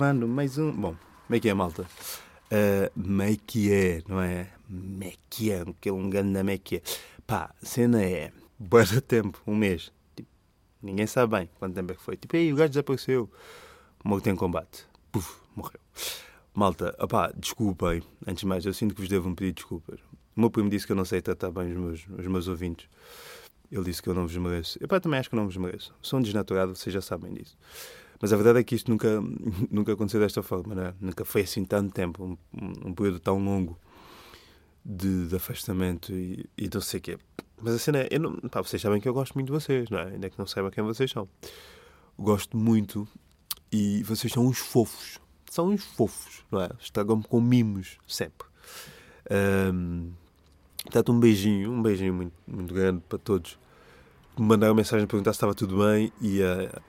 gravando mais um. Bom, como é que é, malta? Uh, que é, não é? Como é que é? Um grande como é? Pá, cena é. Bora tempo, um mês. Tipo, ninguém sabe bem quanto tempo é que foi. Tipo, aí o gajo desapareceu. Morto em combate. Puf, morreu. Malta, opá, desculpem. Antes de mais, eu sinto que vos devo um pedido de desculpas. O meu primo disse que eu não sei tratar bem os meus, os meus ouvintes. Ele disse que eu não vos mereço. Eu pá, também acho que não vos mereço. Sou um desnaturado, vocês já sabem disso. Mas a verdade é que isto nunca, nunca aconteceu desta forma, não é? Nunca foi assim tanto tempo, um, um período tão longo de, de afastamento e, e não sei o quê. Mas a cena é, eu não, pá, vocês sabem que eu gosto muito de vocês, não é? Ainda que não saibam quem vocês são. Gosto muito e vocês são uns fofos. São uns fofos, não é? Estragam-me com mimos, sempre. Um, portanto, um beijinho, um beijinho muito, muito grande para todos me mandaram mensagem a perguntar se estava tudo bem e a,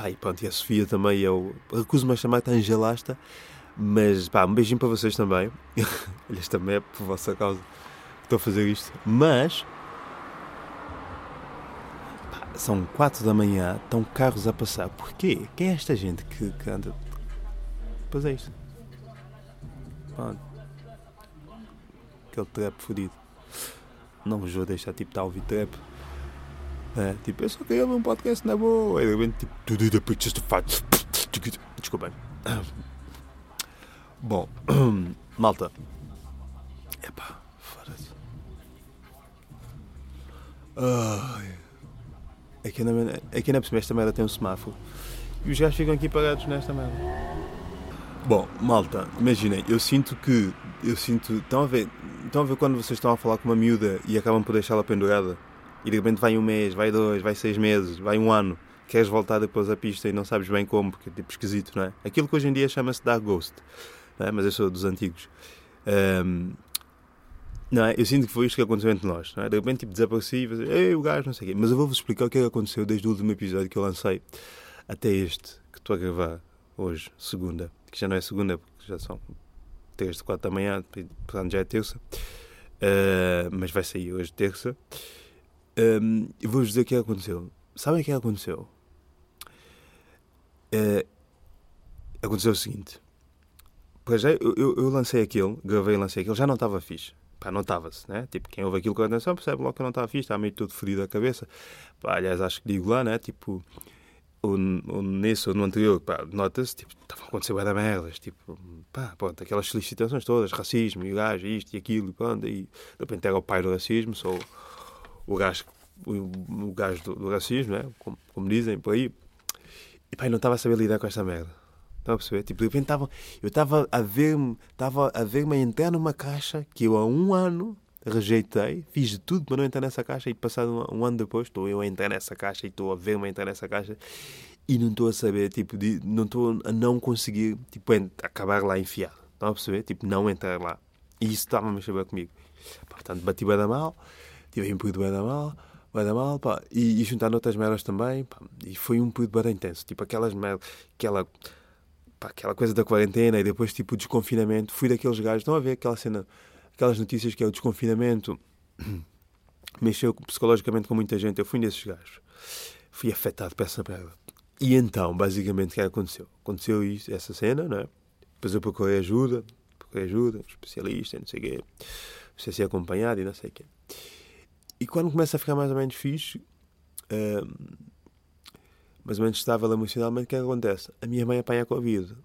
pá, e pronto, e a Sofia também. Eu recuso-me a chamar-te Angelasta, mas pá, um beijinho para vocês também. Este também é por vossa causa que estou a fazer isto. Mas pá, são quatro da manhã, estão carros a passar. Porquê? Quem é esta gente que, que anda? Pois é isto. Pronto. Aquele trap fodido. Não vos vou deixar tipo a ouvir trap. É, tipo, eu só queria ver um podcast na boa. E de repente, tipo, tudo the pictures to fight. Desculpem. Bom, malta. Epá, foda-se. É que ainda é ainda por esta merda tem um semáforo. E os gajos ficam aqui parados nesta merda. Bom, malta, imaginem, eu sinto que. Eu sinto. Estão a ver. Estão a ver quando vocês estão a falar com uma miúda e acabam por deixá-la pendurada? E de repente vai um mês, vai dois, vai seis meses, vai um ano, queres voltar depois à pista e não sabes bem como, porque é tipo esquisito, não é? Aquilo que hoje em dia chama-se dar ghost, é? mas eu sou dos antigos. Um, não é? Eu sinto que foi isto que aconteceu entre nós. É? De repente tipo, desapareci e ei, o gajo, não sei o quê. Mas eu vou-vos explicar o que é que aconteceu desde o último episódio que eu lancei até este que estou a gravar hoje, segunda. Que já não é segunda, porque já são três, quatro da manhã, portanto já é terça. Uh, mas vai sair hoje, terça. Um, eu vou-vos dizer o que aconteceu. Sabem o que aconteceu? Uh, aconteceu o seguinte. Pois é, eu, eu, lancei aquele, gravei e lancei aquele, já não estava fixe. Pá, não estava-se, né? Tipo, quem ouve aquilo com atenção percebe logo que não estava fixe, estava meio todo ferido a cabeça. Pá, aliás, acho que digo lá, né? Tipo, ou, ou nesse ou no anterior, pá, nota-se, tipo, estava a acontecer da merdas, tipo, pá, pronto, aquelas solicitações todas, racismo, e o gajo, isto e aquilo, pronto, e de repente era o pai do racismo, sou o gajo, o, gajo do, do racismo, né? como, como dizem por aí. E pai, não estava a saber lidar com esta merda. Estava a perceber? Tipo, de repente estava, eu estava a ver-me, estava a ver-me entrar numa caixa que eu há um ano rejeitei, fiz de tudo para não entrar nessa caixa e passado um, um ano depois estou eu a entrar nessa caixa e estou a ver-me entrar nessa caixa e não estou a saber, tipo, de, não estou a não conseguir, tipo, acabar lá enfiado. Estão a perceber? Tipo, não entrar lá. E isso estava a mexer comigo. Portanto, bati bem da mal tive um período bem da mal, bem da mal, pá, e, e juntando outras merdas também, pá, e foi um período bem intenso, tipo aquelas merdas, aquela, pá, aquela coisa da quarentena e depois tipo o desconfinamento, fui daqueles gajos, estão a ver aquela cena, aquelas notícias que é o desconfinamento, mexeu psicologicamente com muita gente, eu fui desses gajos, fui afetado por essa merda. E então, basicamente, o que é aconteceu? Aconteceu isso, essa cena, não é? Depois eu procurei ajuda, procurei ajuda, especialista, não sei o quê, sei ser acompanhado e não sei o quê. E quando começa a ficar mais ou menos fixe, uh, mais ou menos estável emocionalmente, o que é que acontece? A minha mãe apanha Covid.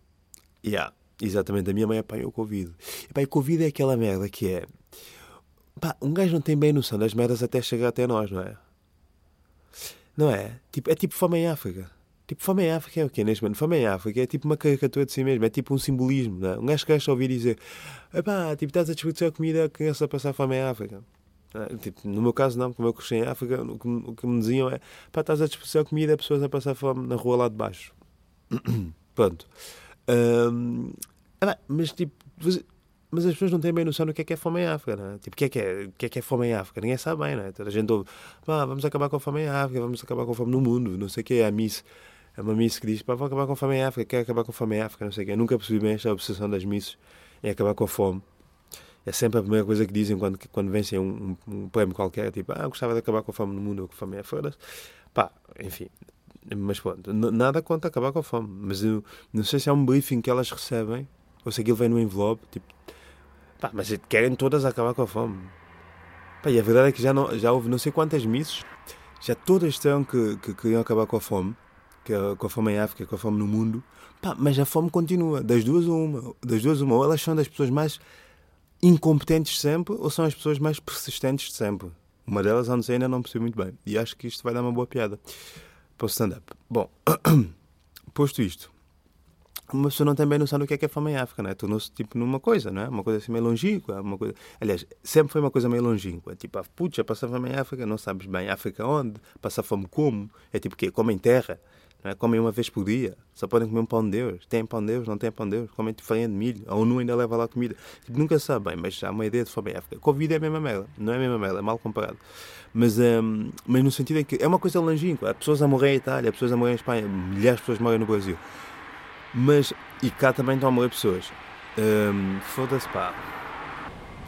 Yeah, exatamente, a minha mãe apanhou Covid. E pá, Covid é aquela merda que é. Pá, um gajo não tem bem noção das merdas até chegar até nós, não é? Não é? Tipo, é tipo fome em África. Tipo, fome em África é o quê neste momento? Fome em África é tipo uma caricatura de si mesmo, é tipo um simbolismo, não é? Um gajo que a ouvir dizer, pá, tipo, estás a desperdiçar comida a criança a passar fome em África. É? Tipo, no meu caso, não, como eu cresci em África, o que, o que me diziam é: pá, estás a desperdiciar comida a pessoas a passar fome na rua lá de baixo. Pronto. Ah, mas, tipo, mas as pessoas não têm bem noção do que é que é fome em África, não é? Tipo, o que é que é, que é, que é fome em África? Ninguém sabe bem, não é? Toda a gente ouve: pá, vamos acabar com a fome em África, vamos acabar com a fome no mundo, não sei o que é a Miss. É uma miss que diz, pá, vou acabar com a fome em África, quer acabar com a fome em África, não sei o quê. Eu nunca percebi bem esta obsessão das misses em acabar com a fome é sempre a primeira coisa que dizem quando, quando vencem um, um, um prémio qualquer, tipo, ah, gostava de acabar com a fome no mundo ou com a fome é foda-se. Pá, enfim, Mas pronto, nada contra acabar com a fome. Mas eu não sei se é um briefing que elas recebem ou se aquilo vem no envelope. Tipo, pá, mas querem todas acabar com a fome. Pá, e a verdade é que já, não, já houve não sei quantas missas, já todas disseram que, que queriam acabar com a fome, que, com a fome em África, com a fome no mundo. Pá, mas a fome continua, das duas uma. Das duas uma. Ou elas são das pessoas mais incompetentes sempre ou são as pessoas mais persistentes de sempre. Uma delas, não ainda não percebi muito bem. E acho que isto vai dar uma boa piada para o stand-up. Bom, posto isto, uma pessoa não tem bem noção do que é que é fome em África, não é? Tornou-se tipo numa coisa, não é? Uma coisa assim meio longínqua. Uma coisa... Aliás, sempre foi uma coisa meio longínqua. Tipo, ah, putz, já passa fome em África, não sabes bem África onde? Passa fome como? É tipo o quê? Comem terra? Não é? Comem uma vez por dia. Só podem comer um pão de Deus. Tem pão de Deus? Não tem pão de Deus? Comem farinha de milho. A ONU ainda leva lá comida. Tipo, nunca sabe bem, mas há uma ideia de fome em África. Covid é a mesma merda. Não é a mesma merda, é mal comparado. Mas, um, mas no sentido em que é uma coisa longínqua. Há pessoas a morrer em Itália, há pessoas a morrer em Espanha, milhares de pessoas morrem no Brasil. Mas, e cá também estão a morrer pessoas. Um, Foda-se, pá.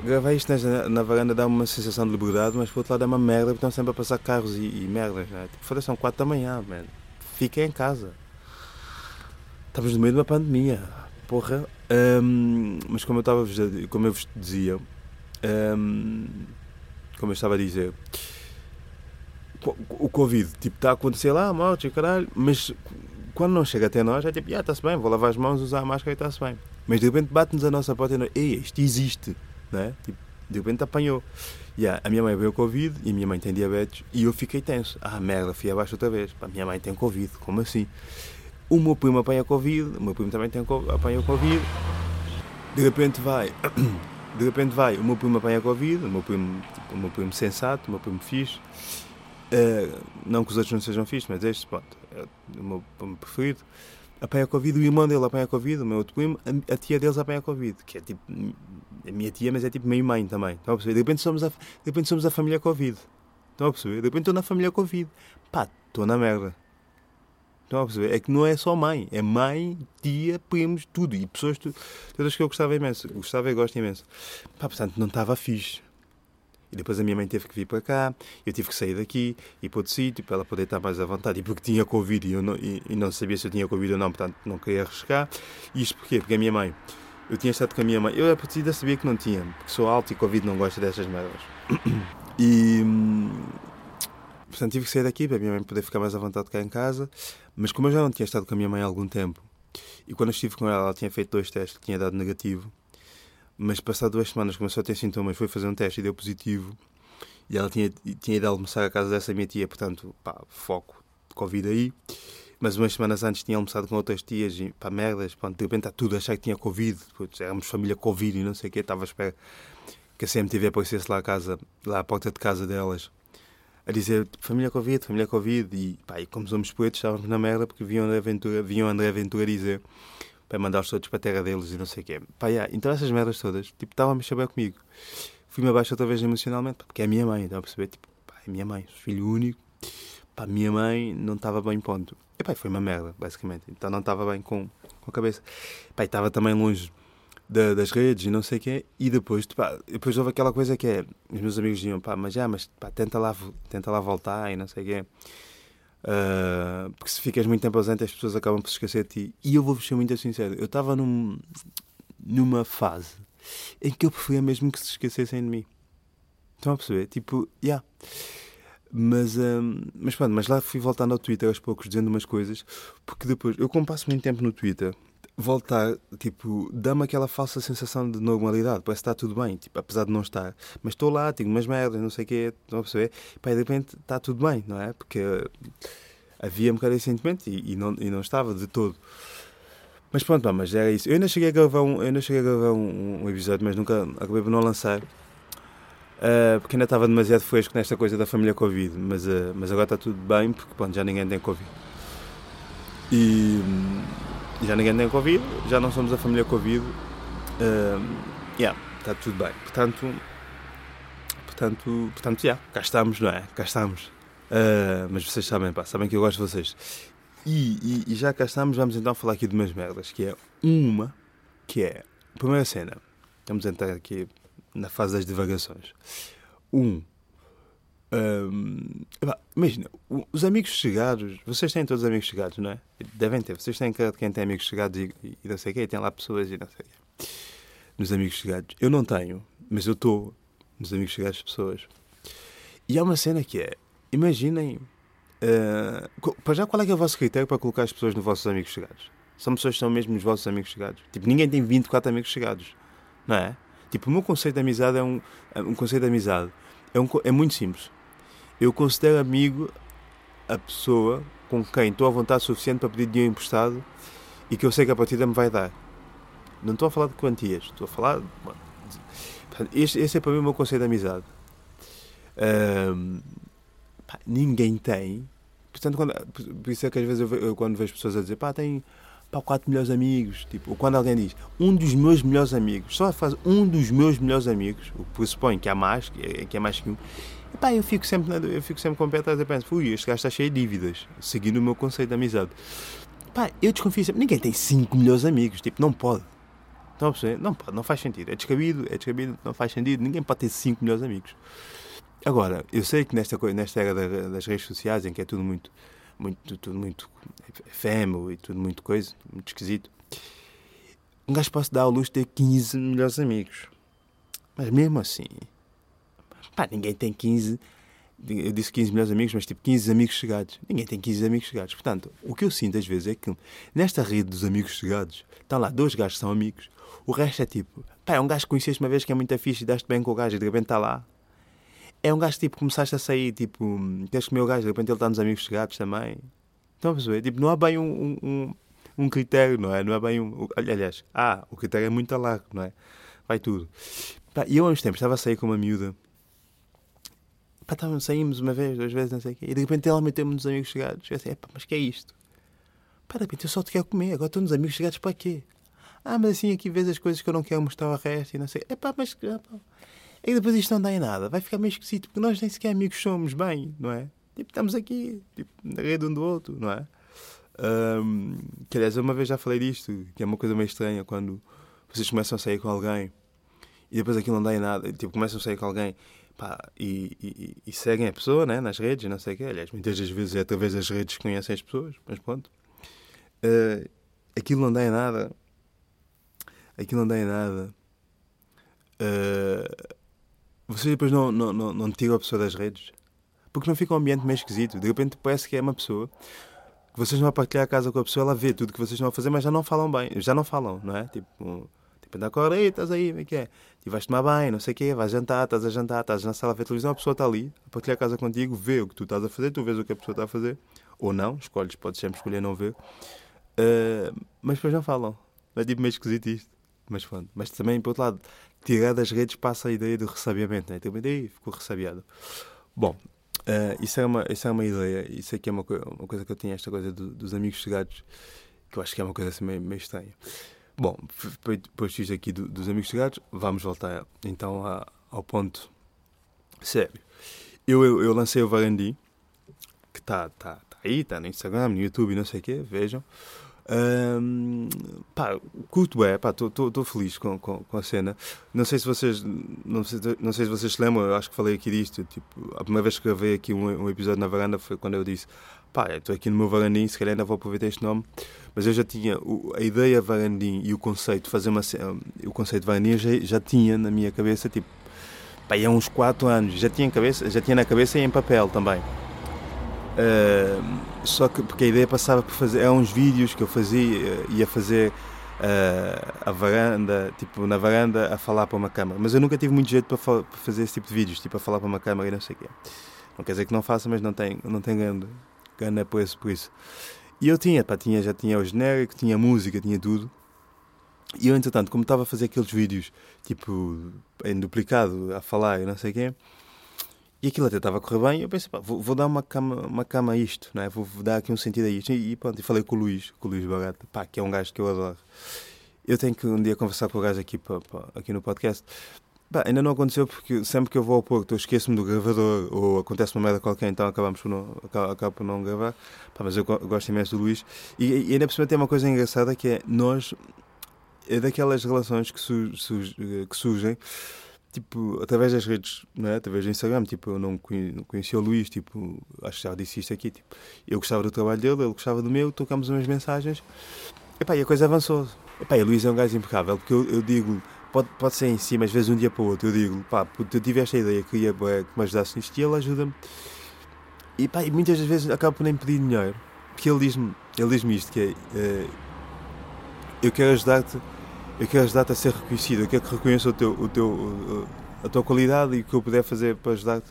Gravar isto na, na varanda dá uma sensação de liberdade, mas por outro lado é uma merda, porque estão sempre a passar carros e, e merdas, né? Tipo, foda-se, são 4 da manhã, man. Fiquem em casa. Estamos no meio de uma pandemia. Porra. Um, mas como eu, estava, como eu vos dizia, um, como eu estava a dizer, o Covid, tipo, está a acontecer lá, morte caralho, mas quando não chega até nós, é tipo, ah, está-se bem, vou lavar as mãos, usar a máscara e está-se bem. Mas de repente bate-nos a nossa porta e nós, ei, isto existe, né? Tipo, de repente apanhou. Yeah, a minha mãe veio Covid e a minha mãe tem diabetes e eu fiquei tenso. Ah, merda, fui abaixo outra vez. A minha mãe tem Covid, como assim? O meu primo apanha Covid, o meu primo também tem, apanha Covid. De repente vai, de repente vai, o meu primo apanha Covid, o meu primo, tipo, o meu primo sensato, o meu primo fixe. Uh, não que os outros não sejam fixos, mas este, pronto, é o meu primo preferido. Apanha Covid, o irmão dele apanha Covid, o meu outro primo, a, tia deles apanha Covid, que é tipo a minha tia, mas é tipo meio mãe também. Estão a perceber? De repente somos a, de repente somos a família Covid. Estão a perceber? De repente estou na família Covid. Pá, estou na merda. Estão a perceber? É que não é só mãe, é mãe, tia, primos, tudo. E pessoas, tudo, todas que eu gostava imenso. Gostava e gosto imenso. Pá, portanto, não estava fixe. E depois a minha mãe teve que vir para cá, eu tive que sair daqui e para outro sítio para ela poder estar mais à vontade. E porque tinha Covid e, eu não, e, e não sabia se eu tinha Covid ou não, portanto não queria arriscar. Isto porquê? Porque a minha mãe eu tinha estado com a minha mãe. Eu, a partida, sabia que não tinha, porque sou alto e Covid não gosta destas merdas. E. Portanto, tive que sair daqui para a minha mãe poder ficar mais à vontade cá em casa. Mas como eu já não tinha estado com a minha mãe há algum tempo, e quando eu estive com ela, ela tinha feito dois testes, tinha dado negativo. Mas passado duas semanas começou a ter sintomas, foi fazer um teste e deu positivo. E ela tinha, tinha ido almoçar a casa dessa minha tia, portanto, pá, foco de Covid aí. Mas umas semanas antes tinha almoçado com outras tias e pá, merdas, pronto, de repente está tudo a achar que tinha Covid, putz, éramos família Covid e não sei o quê, estava à espera que a CMTV aparecesse lá à casa, lá à porta de casa delas, a dizer família Covid, família Covid, e pá, e como somos poetas estávamos na merda porque viam André Ventura, viam André Ventura dizer para mandar os todos para a terra deles e não sei o quê. Pá, yeah, então essas merdas todas, tipo, estavam a bem comigo. Fui-me abaixo outra vez emocionalmente, porque é a minha mãe, estão a perceber? Tipo, pá, é minha mãe, filho único, pá, minha mãe não estava bem ponto. E pá, foi uma merda, basicamente. Então não estava bem com, com a cabeça. Pá, estava também longe da, das redes e não sei o quê. E depois, pá, depois houve aquela coisa que é: os meus amigos diziam, pá, mas já, mas pá, tenta, lá, tenta lá voltar e não sei o quê. Uh, porque se ficas muito tempo ausente, as pessoas acabam por se esquecer de ti. E eu vou-vos ser muito sincero: eu estava num, numa fase em que eu preferia mesmo que se esquecessem de mim. Estão a perceber? Tipo, já. Yeah. Mas, um, mas pronto, mas lá fui voltando ao Twitter aos poucos, dizendo umas coisas, porque depois, eu como passo muito tempo no Twitter, voltar, tipo, dá-me aquela falsa sensação de normalidade, parece que está tudo bem, tipo, apesar de não estar. Mas estou lá, digo umas merdas, não sei o quê, estão a perceber? Pá, de repente está tudo bem, não é? Porque havia um bocado esse sentimento e, e, não, e não estava de todo. Mas pronto, pá, mas era isso. Eu ainda cheguei a gravar um, eu ainda cheguei a gravar um, um episódio, mas nunca acabei por não lançar. Uh, porque ainda estava demasiado fresco nesta coisa da família Covid, mas, uh, mas agora está tudo bem porque pronto, já ninguém tem Covid. E já ninguém tem Covid, já não somos a família Covid. Uh, yeah, está tudo bem. Portanto, portanto, portanto, yeah, cá estamos, não é? Cá estamos. Uh, mas vocês sabem, pá, sabem que eu gosto de vocês. E, e, e, já cá estamos, vamos então falar aqui de umas merdas, que é uma, que é, primeira cena, vamos entrar aqui na fase das divagações. Um, Um, imagina, os amigos chegados, vocês têm todos amigos chegados, não é? Devem ter, vocês têm quem tem amigos chegados e, e, e não sei o quê, tem lá pessoas e não sei o quê. Nos amigos chegados. Eu não tenho, mas eu estou nos amigos chegados de pessoas. E há uma cena que é, imaginem, uh, para já qual é que é o vosso critério para colocar as pessoas nos vossos amigos chegados? São pessoas que são mesmo os vossos amigos chegados. Tipo, ninguém tem 24 amigos chegados, não é? Tipo, o meu conceito de amizade é um, é um conceito de amizade. É, um, é muito simples eu considero amigo a pessoa com quem estou à vontade suficiente para pedir dinheiro emprestado e que eu sei que a partida me vai dar. Não estou a falar de quantias, estou a falar. Este, este é para mim o meu conceito de amizade. Pá, ninguém tem. Portanto, quando, por isso é que às vezes eu, eu quando vejo pessoas a dizer pá, tem pá, quatro melhores amigos, tipo, ou quando alguém diz um dos meus melhores amigos, só faz um dos meus melhores amigos, o que pressupõe que há mais, que é, que é mais que um, Epá, eu fico sempre, eu fico sempre com o pé atrás e penso, ui, este gajo está cheio de dívidas, seguindo o meu conceito de amizade. Epá, eu desconfio sempre, ninguém tem 5 melhores amigos, tipo, não pode. Estão a perceber? Não pode, não faz sentido. É descabido, é descabido, não faz sentido. Ninguém pode ter 5 melhores amigos. Agora, eu sei que nesta, nesta era das redes sociais, em que é tudo muito, muito, tudo muito efêmero e tudo muito coisa, muito esquisito, um gajo pode dar luxo de ter 15 melhores amigos. Mas mesmo assim, Pá, ninguém tem 15, eu disse 15 melhores amigos, mas tipo 15 amigos chegados. Ninguém tem 15 amigos chegados. Portanto, o que eu sinto às vezes é que nesta rede dos amigos chegados, estão lá dois gajos que são amigos, o resto é tipo, pá, é um gajo que conheceste uma vez que é muito fixe e daste bem com o gajo e de repente está lá. É um gajo tipo, começaste a sair, tipo, queres comer o gajo, de repente ele está nos amigos chegados também. Estão a perceber? Tipo, não há bem um, um, um critério, não é? Não há bem um. Aliás, ah, o critério é muito largo, não é? Vai tudo. e eu há uns tempos estava a sair com uma miúda pá, tá, saímos uma vez, duas vezes, não sei o quê. E de repente ela meteu-me nos amigos chegados. Eu assim, pá, mas que é isto? Pá, de repente eu só te quero comer, agora estou nos amigos chegados para quê? Ah, mas assim aqui vês as coisas que eu não quero mostrar ao resto e não sei. É pá, mas. Ah, pá. E depois isto não dá em nada, vai ficar meio esquisito, porque nós nem sequer amigos somos bem, não é? Tipo, estamos aqui, tipo, na rede um do outro, não é? Um, que aliás, uma vez já falei disto, que é uma coisa meio estranha quando vocês começam a sair com alguém e depois aquilo não dá em nada, tipo, começam a sair com alguém pá, e, e, e, seguem a pessoa né, nas redes, não sei o quê. Aliás, muitas das vezes é através das redes que conhecem as pessoas, mas pronto. Uh, aquilo não dá em nada. Aquilo não dá em nada. Uh, vocês depois não, não, não, não tiram a pessoa das redes. Porque não fica um ambiente meio esquisito. De repente parece que é uma pessoa que vocês vão partilhar a casa com a pessoa, ela vê tudo que vocês estão a fazer, mas já não falam bem. Já não falam, não é? Tipo, Tipo, anda a aí, estás aí, como é que é? E vais tomar bem, não sei o quê, vais jantar, estás a jantar, estás na sala a ver televisão, a pessoa está ali, a partilhar a casa contigo, vê o que tu estás a fazer, tu vês o que a pessoa está a fazer, ou não, escolhes, podes sempre escolher não ver, uh, mas depois não falam. É tipo meio esquisito isto. Mas. Mas também, por outro lado, tirar das redes passa a ideia do ressabiamento, né? Tipo, aí ficou ressabiado. Bom, uh, isso, é uma, isso é uma ideia, isso aqui é uma, uma coisa que eu tinha, esta coisa do, dos amigos chegados, que eu acho que é uma coisa assim meio, meio estranha. Bom, depois disto aqui do, dos amigos chegados, vamos voltar então a, ao ponto sério. Eu, eu, eu lancei o Varandi, que está tá, tá aí, está no Instagram, no YouTube, não sei o quê, vejam. Um, pá, curto é, estou feliz com, com, com, a cena. Não sei se vocês não sei, não sei se vocês se lembram, acho que falei aqui disto. Tipo, a primeira vez que gravei aqui um, um episódio na varanda foi quando eu disse: pá, estou aqui no meu varandinho, se calhar ainda vou aproveitar este nome mas eu já tinha o, a ideia Varandim e o conceito, fazer uma o conceito Varandim já, já tinha na minha cabeça, tipo, pá, há uns 4 anos, já tinha, cabeça, já tinha na cabeça e em papel também. Uh, só que porque a ideia passava por fazer, há uns vídeos que eu fazia, ia fazer uh, a varanda, tipo, na varanda a falar para uma câmara, mas eu nunca tive muito jeito para, para fazer esse tipo de vídeos, tipo, a falar para uma câmara e não sei o quê. Não quer dizer que não faça, mas não tenho, não tenho grande, grande isso. Por isso. E eu tinha, pá, tinha, já tinha o genérico, tinha música, tinha tudo. E eu, entretanto, como estava a fazer aqueles vídeos, tipo, em duplicado, a falar e não sei o quê, e aquilo até estava a correr bem, eu pensei, pá, vou, vou, dar uma cama, uma cama a isto, não é? Vou, vou, dar aqui um sentido a isto. E, e pronto, e falei com o Luís, com o Luís Barata, pá, que é um gajo que eu adoro. Eu tenho que um dia conversar com o gajo aqui, pá, pá, aqui no podcast, ainda não aconteceu porque sempre que eu vou ao Porto eu esqueço-me do gravador ou acontece uma merda qualquer, então acabamos por não, acabo, por não gravar. Bah, mas eu gosto imenso do Luís. E, e ainda por cima tem uma coisa engraçada que é nós, é daquelas relações que, su, su, que surgem. Tipo, através das redes, né? através do Instagram, tipo, eu não conhecia o Luís, tipo, acho que já disse isto aqui, tipo, eu gostava do trabalho dele, ele gostava do meu, trocámos umas mensagens, epá, e a coisa avançou. Epá, e o Luís é um gajo impecável, porque eu, eu digo, pode, pode ser em si, mas às vezes um dia para o outro, eu digo, pá, eu tive esta ideia, queria que me ajudasse nisto, e ele ajuda-me. E pá, e muitas das vezes acabo por nem pedir dinheiro, porque ele diz-me, ele diz-me isto, que é, uh, eu quero ajudar-te quero ajudar-te a ser reconhecido, eu quero que reconheça o teu, o teu, a tua qualidade e o que eu puder fazer para ajudar-te,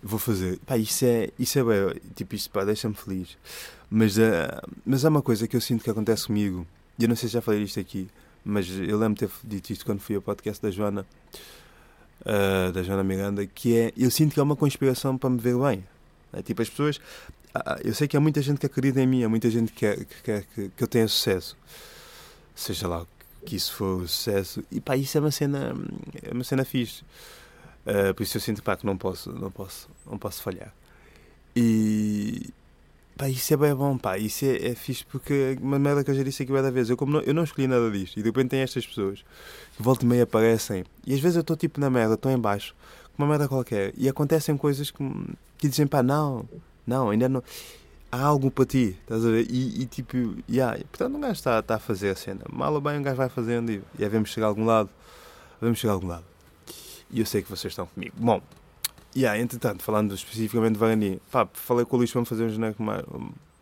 vou fazer. Pá, isso é, isso é bem, tipo, isto pá, deixa-me feliz. Mas, uh, mas há uma coisa que eu sinto que acontece comigo, e eu não sei se já falei isto aqui, mas eu lembro de ter dito isto quando fui ao podcast da Joana, uh, da Joana Miranda, que é, eu sinto que é uma conspiração para me ver bem. É? Tipo, as pessoas, eu sei que há muita gente que acredita em mim, há muita gente que quer que, quer que, que eu tenha sucesso. Seja lá que isso foi um sucesso. E pá, isso é uma cena, é uma cena fixe. Uh, por isso eu sinto pá, que não posso, não posso, não posso falhar. E pá, isso é bem bom, pá, isso é, é fixe porque uma merda que eu já disse aqui várias vezes. Eu, como não, eu não escolhi nada disto e de repente tem estas pessoas que volta e meia aparecem e às vezes eu estou tipo na merda, estou em baixo, uma merda qualquer, e acontecem coisas que, que dizem pá, não, não, ainda não há algo para ti, estás a ver? E, e tipo, yeah, portanto, um gajo está, está a fazer a cena. Mal ou bem, um gajo vai fazendo e yeah, vamos chegar a algum lado. Vamos chegar a algum lado. E eu sei que vocês estão comigo. Bom, yeah, entretanto, falando especificamente de Varani, pá, falei com o Luís para me fazer um genérico mais.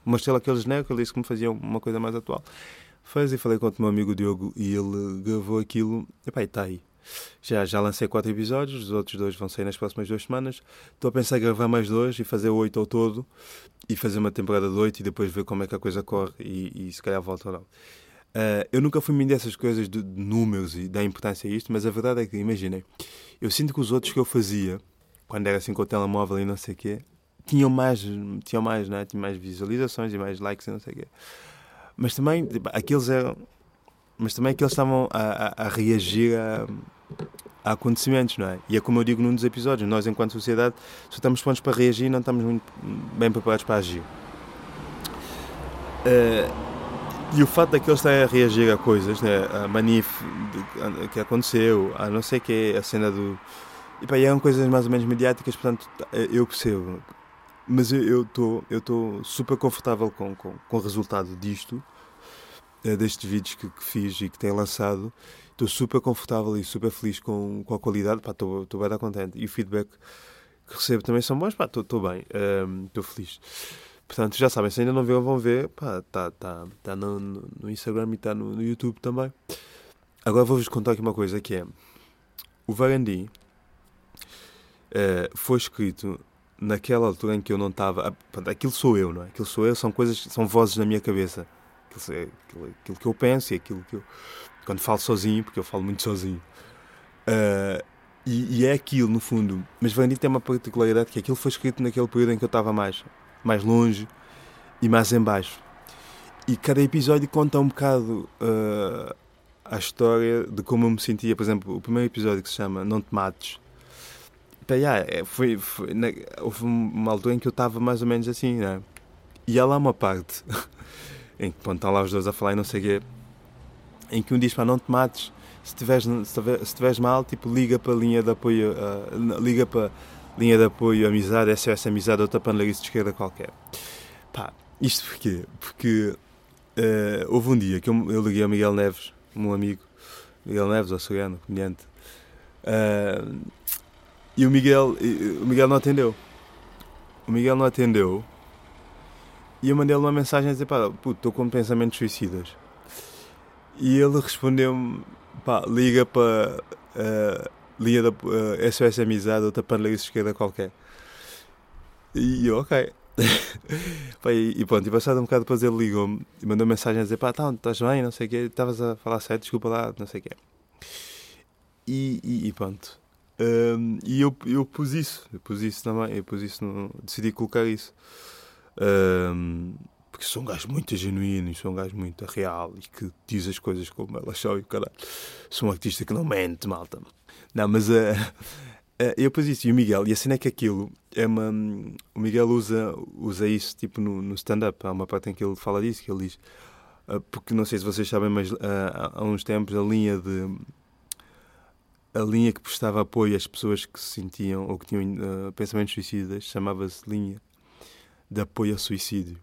Mostrei aquele genérico, ele disse que me fazia uma coisa mais atual. Fez e falei com o meu amigo Diogo e ele gravou aquilo. E pá, está aí. Já, já lancei quatro episódios, os outros dois vão sair nas próximas duas semanas. Estou a pensar em gravar mais dois e fazer oito ao todo e fazer uma temporada de oito e depois ver como é que a coisa corre e, e se calhar volta ou não. Uh, eu nunca fui muito dessas coisas de, de, números e da importância a isto, mas a verdade é que, imaginem, eu sinto que os outros que eu fazia, quando era assim com o telemóvel e não sei o quê, tinham mais, tinham mais, né? tinham mais visualizações e mais likes e não sei o quê. Mas também, tipo, aqueles eram. Mas também aqueles estavam a, a, a reagir a, a acontecimentos, não é? E é como eu digo num dos episódios, nós enquanto sociedade só estamos prontos para reagir não estamos muito bem preparados para agir. Uh, e o facto daqueles estarem a reagir a coisas, né? a manif que aconteceu, a não sei que, a cena do. E pá, eram coisas mais ou menos mediáticas, portanto eu percebo. Mas eu estou eu tô super confortável com, com, com o resultado disto, eh, destes vídeos que, que fiz e que tenho lançado estou super confortável e super feliz com, com a qualidade, estou bem contente. E o feedback que recebo também são bons, estou bem, estou um, feliz. Portanto, já sabem, se ainda não viram, vão ver, pá, está tá, tá no, no, Instagram e está no, no, YouTube também. Agora vou-vos contar aqui uma coisa que é, o Varandi uh, foi escrito naquela altura em que eu não estava, ah, aquilo sou eu, não é? Aquilo sou eu, são coisas, são vozes na minha cabeça. Aquilo, aquilo, aquilo que eu penso e aquilo que eu quando falo sozinho, porque eu falo muito sozinho. Uh, e, e, é aquilo, no fundo. Mas Vandy tem uma particularidade que aquilo foi escrito naquele período em que eu estava mais, mais longe e mais em baixo. E cada episódio conta um bocado uh, a história de como eu me sentia. Por exemplo, o primeiro episódio que se chama Não Te Mates. Yeah, é, foi, foi na, houve uma altura em que eu estava mais ou menos assim, né? E há lá uma parte em que estão lá os dois a falar e não sei o quê em que um diz para não te mates, se estiveres se tiveres mal, tipo, liga para a linha de apoio, uh, liga para linha de apoio amizade, SOS amizade, outra panelista de esquerda qualquer. Pá, isto porquê? Porque uh, houve um dia que eu, eu liguei ao Miguel Neves, um amigo, Miguel Neves, açoriano, comediante, uh, e o Miguel, o Miguel não atendeu. O Miguel não atendeu e eu mandei-lhe uma mensagem a dizer: pá, puto, estou com pensamentos suicidas. E ele respondeu-me: pá, liga para. Uh, liga da uh, SOS Amizade, outra panelista esquerda qualquer. E eu, ok. pá, e, e pronto, e passado um bocado depois ele ligou-me e mandou mensagem a dizer: pá, tá, estás bem, não sei o quê, estavas a falar sério, desculpa lá, não sei o quê. E, e, e pronto. Um, e eu, eu pus isso, eu pus isso também, eu pus isso, no, decidi colocar isso. Um, porque sou um gajo muito genuíno sou um gajo muito real e que diz as coisas como elas são e caralho. Sou um artista que não mente, malta. Não, mas uh, uh, eu pus isso e o Miguel, e a cena é que aquilo é uma. O Miguel usa, usa isso tipo no, no stand-up. Há uma parte em que ele fala disso, que ele diz. Uh, porque não sei se vocês sabem, mas há uns tempos a linha de. a linha que prestava apoio às pessoas que se sentiam ou que tinham uh, pensamentos suicidas chamava-se linha de apoio ao suicídio.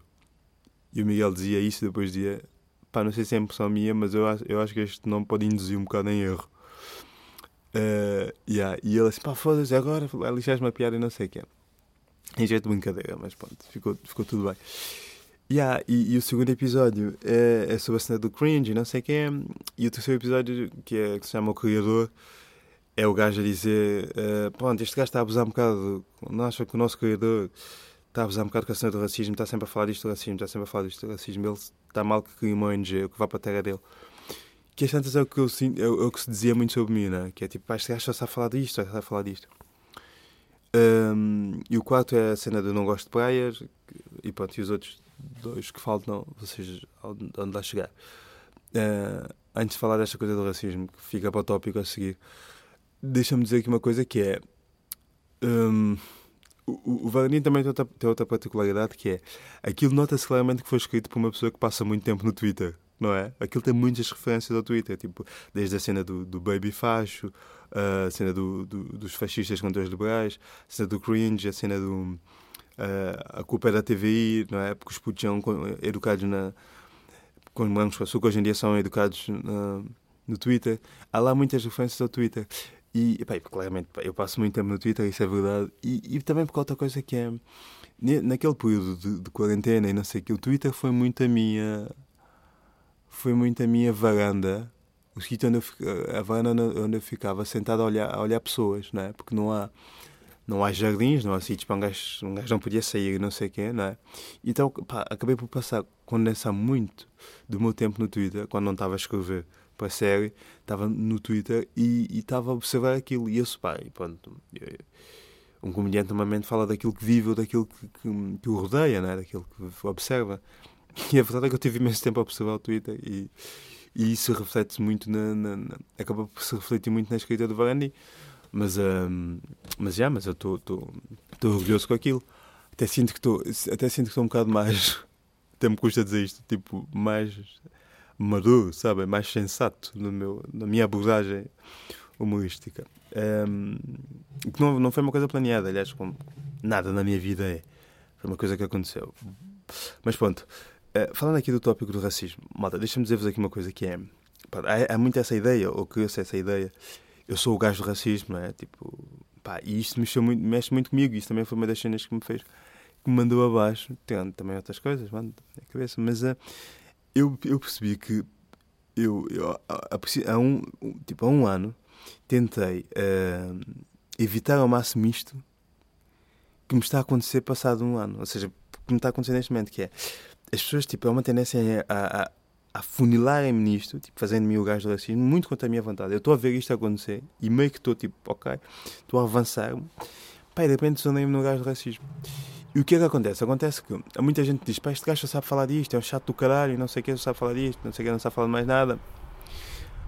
E o Miguel dizia isso depois dizia, pá, não sei se é impressão minha, mas eu acho, eu acho que este nome pode induzir um bocado em erro. Uh, yeah. E ele assim, pá, foda-se, agora lixaste uma piada e não sei o que é. Em jeito de brincadeira, mas pronto, ficou, ficou tudo bem. Yeah, e, e, o segundo episódio é, é sobre a cena do cringe e não sei o que é. E o terceiro episódio, que, é, que se chama O Criador, é o gajo a dizer: uh, Pronto, este gajo está a abusar um bocado. Não acha que o nosso criador está a abusar um bocado com a cena do racismo, está sempre a falar disto do racismo, está sempre a falar disto do racismo. Ele está mal que cria uma ONG, o que vai para a terra dele. Que as tantas é o que, eu, é, é o que se dizia muito sobre mim, né? que é tipo: Este gajo só está a falar disto, só está a falar disto. Um, e o quarto é a cena do Não Gosto de Praias, e pronto, e os outros dois que faltam, vocês onde lá chegar. Uh, antes de falar desta coisa do racismo, que fica para o tópico a seguir deixa-me dizer aqui uma coisa que é. Um, o, o também tem outra, tem outra particularidade que é aquilo nota-se claramente que foi escrito por uma pessoa que passa muito tempo no Twitter, não é? Aquilo tem muitas referências ao Twitter, tipo, desde a cena do, do baby facho, a cena do, do, dos fascistas contra os liberais, a cena do cringe, a cena do. Uh, a culpa é da TVI, não é? Porque os putos são educados na. Quando moramos com açúcar, hoje em dia são educados na, no Twitter. Há lá muitas referências ao Twitter. E, pá, claramente, pá, eu passo muito tempo no Twitter, isso é verdade. E, e também por outra coisa que é. Naquele período de, de, quarentena e não sei o que, o Twitter foi muito a minha. Foi muito a minha varanda. O sítio onde eu, a varanda onde eu ficava sentado a olhar, a olhar pessoas, não é? Porque não há. Não há jardins, não há sítios para um gajo, um gajo não podia sair não sei o quê, não é? Então, pá, acabei por passar, condensar muito do meu tempo no Twitter, quando não estava a escrever para a série, estava no Twitter e estava a observar aquilo. E esse pai, pronto, um comediante normalmente fala daquilo que vive ou daquilo que, que, que o rodeia, né? daquilo que observa. E a verdade é que eu tive imenso tempo a observar o Twitter e, e isso reflete muito na, na, na, acaba por se refletir muito na escrita do Varandi. Mas, um, mas já, mas eu estou orgulhoso com aquilo. Até sinto que estou até sinto que estou um bocado mais até me custa dizer isto, tipo, mais maduro, sabe? É mais sensato no meu, na minha abordagem humorística. Um, que não, não foi uma coisa planeada, aliás, como nada na minha vida é. Foi uma coisa que aconteceu. Mas pronto, uh, falando aqui do tópico do racismo, malta, deixa-me dizer-vos aqui uma coisa que é. Pá, há, há muito essa ideia, ou criou-se essa ideia. Eu sou o gajo do racismo, não é? Tipo, pá, e isto mexeu muito, mexe muito comigo. Isto também foi uma das cenas que me fez, que me mandou abaixo. Tem também outras coisas, mano, na cabeça, mas. Uh, eu, eu percebi que eu, eu há, um, tipo, há um ano tentei uh, evitar ao máximo isto que me está a acontecer passado um ano. Ou seja, que me está a acontecer neste momento, que é as pessoas, tipo, há uma tendência a, a, a funilarem-me nisto, tipo, fazendo-me o gajo do racismo, muito contra a minha vontade. Eu estou a ver isto acontecer e meio que estou, tipo, ok, estou a avançar-me. De repente sonei-me no gajo do racismo. E o que é que acontece? Acontece que há muita gente diz: pá, este gajo sabe falar disto, é um chato do caralho, não sei o que, só sabe falar disto, não sei o que, não sabe falar mais nada.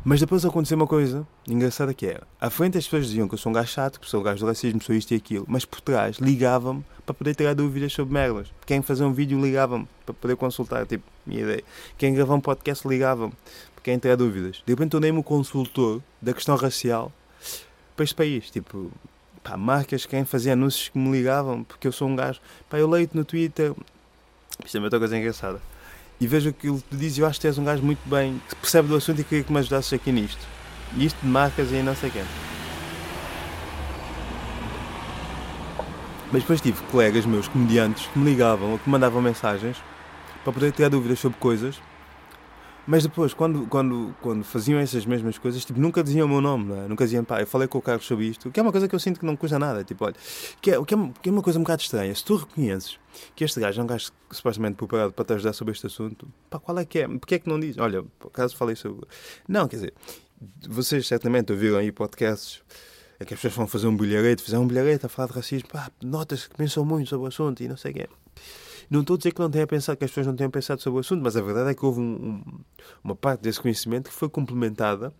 Mas depois aconteceu uma coisa engraçada que era: à frente as pessoas diziam que eu sou um gajo chato, que sou um gajo do racismo, sou isto e aquilo, mas por trás ligavam-me para poder tirar dúvidas sobre merdas. Quem fazia um vídeo ligava-me para poder consultar, tipo, minha ideia. Quem gravava um podcast ligava-me para quem tirar dúvidas. De repente tornei-me o consultor da questão racial para este país. Tipo, pá, marcas, quem fazia anúncios que me ligavam, porque eu sou um gajo, pá, eu leio-te no Twitter, isto é outra coisa engraçada, e vejo aquilo que tu dizes, eu acho que és um gajo muito bem, que percebe do assunto e queria que me ajudasses aqui nisto. E isto de marcas e não sei quem. Mas depois tive colegas meus, comediantes, que me ligavam ou que me mandavam mensagens para poder ter dúvidas sobre coisas mas depois, quando, quando, quando faziam essas mesmas coisas, tipo, nunca diziam o meu nome, é? Nunca diziam, pá, eu falei com o Carlos sobre isto, que é uma coisa que eu sinto que não custa nada. Tipo, olha, que é, que, é, que é uma coisa um bocado estranha. Se tu reconheces que este gajo é um gajo supostamente preparado para te ajudar sobre este assunto, pá, qual é que é? Porquê é que não diz? Olha, por acaso falei sobre. Não, quer dizer, vocês certamente ouviram aí podcasts é que as pessoas vão fazer um bilharete, fizeram um bilharete a falar de racismo, pá, notas que pensam muito sobre o assunto e não sei o quê. Não estou a dizer que não tenha pensado, que as pessoas não tenham pensado sobre o assunto, mas a verdade é que houve um, um, uma parte desse conhecimento que foi complementada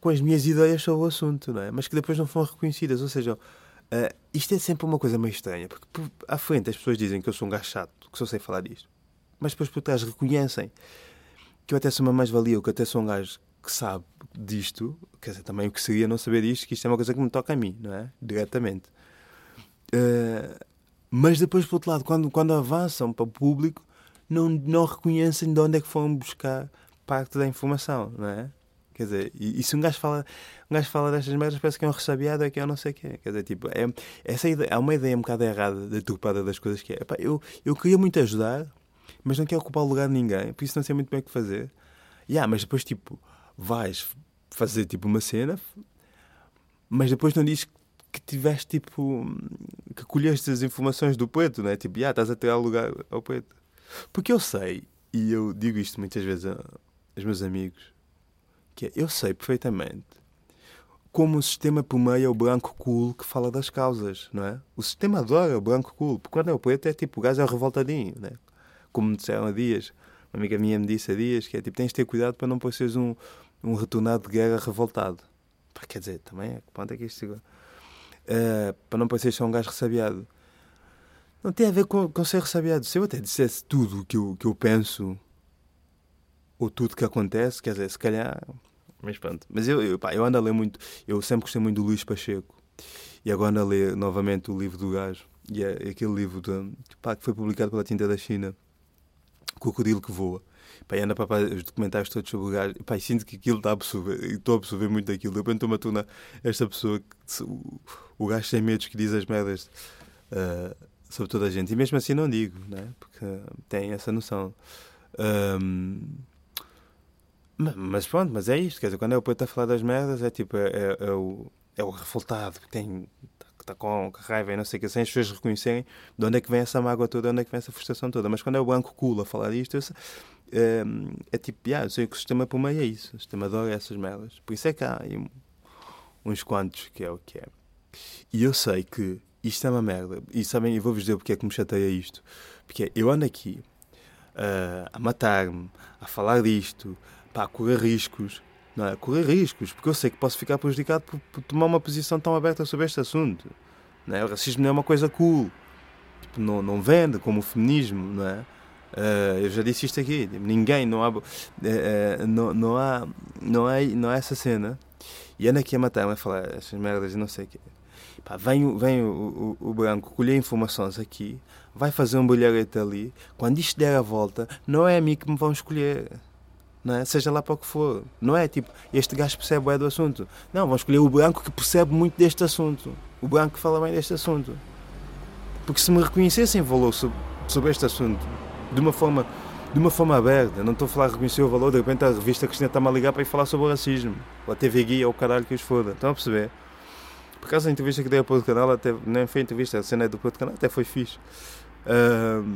com as minhas ideias sobre o assunto, não é? Mas que depois não foram reconhecidas. Ou seja, uh, isto é sempre uma coisa meio estranha, porque por, à frente as pessoas dizem que eu sou um gajo chato, que só sei falar disto, mas depois por trás reconhecem que eu até sou uma mais-valia, que até sou um gajo que sabe disto, quer dizer, também o que seria não saber disto, que isto é uma coisa que me toca a mim, não é? Diretamente. Uh, mas depois, por outro lado, quando, quando avançam para o público, não, não reconhecem de onde é que foram buscar parte da informação, não é? Quer dizer, e, e se um gajo fala, um gajo fala destas merdas, parece que é um ressabiado, é que eu não sei o quê. Quer dizer, tipo, é, essa ideia, há uma ideia um bocado errada, deturpada das coisas que é. Epá, eu, eu queria muito ajudar, mas não quero ocupar o lugar de ninguém, por isso não sei muito bem o que fazer. Yeah, mas depois, tipo, vais fazer tipo uma cena, mas depois não dizes que tiveste tipo que colheste as informações do poeta, não é? Tipo, ah, estás a tirar o lugar ao poeta. Porque eu sei, e eu digo isto muitas vezes aos meus amigos, que é, eu sei perfeitamente como o sistema permeia o branco cool que fala das causas, não é? O sistema adora o branco cool, porque quando é o poeta é tipo, o gajo é revoltadinho, não é? Como me disseram há dias, uma amiga minha me disse há dias, que é tipo, tens de ter cuidado para não pareces um, um retornado de guerra revoltado. Quer dizer, também é que ponto é que isto? Uh, para não parecer só um gajo ressabiado. Não tem a ver com, com ser ressabiado. Se eu até dissesse tudo o que eu, que eu penso ou tudo que acontece, quer dizer, se calhar. Mas pronto. Mas eu, eu, pá, eu ando a ler muito. Eu sempre gostei muito do Luís Pacheco. E agora ando a ler novamente o livro do gajo. E é aquele livro de, pá, que foi publicado pela Tinta da China. Crocodilo que Voa. Pá, anda para os documentários todos sobre o gajo. Sinto que aquilo está a absorver. Estou a absorver muito daquilo. Repente estou-me a tornar esta pessoa, que, o, o gajo sem medos que diz as merdas uh, sobre toda a gente. E mesmo assim não digo, né? porque tem essa noção. Um, mas pronto, mas é isto. Quer dizer, quando é o poeta a falar das merdas, é tipo, é, é, é o, é o revoltado que tem que está com raiva e não sei o que, sem as pessoas reconhecerem de onde é que vem essa mágoa toda, de onde é que vem essa frustração toda. Mas quando é o banco cool a falar disto, eu, é, é tipo, yeah, eu sei que o sistema por meio é isso. O sistema adora essas merdas. Por isso é que há uns quantos que é o que é. E eu sei que isto é uma merda. E sabem, eu vou-vos dizer porque é que me chateia isto. Porque eu ando aqui uh, a matar-me, a falar disto, pá, a correr riscos. Não é? Correr riscos, porque eu sei que posso ficar prejudicado por, por tomar uma posição tão aberta sobre este assunto. Não é? O racismo não é uma coisa cool. Tipo, não, não vende como o feminismo, não é? Uh, eu já disse isto aqui. Tipo, ninguém, não há, uh, não, não, há, não, há, não há essa cena. E anda aqui a matar-me a falar essas merdas e não sei o quê. Pá, vem vem o, o, o, branco colher informações aqui, vai fazer um bolharete ali. Quando isto der a volta, não é a mim que me vão escolher. É? Seja lá para o que for. Não é tipo, este gajo percebe bem do assunto. Não, vão escolher o branco que percebe muito deste assunto. O branco que fala bem deste assunto. Porque se me reconhecessem valor sobre, sobre este assunto de uma forma de uma forma aberta, não estou a falar reconhecer o valor, de repente a revista Cristina está-me a ligar para ir falar sobre o racismo, ou a TV Guia, ou o caralho que os foda, estão a perceber? Por causa da entrevista que dei ao Porto Canal, até, nem foi entrevista, a cena é do Porto Canal, até foi fixe. Uh,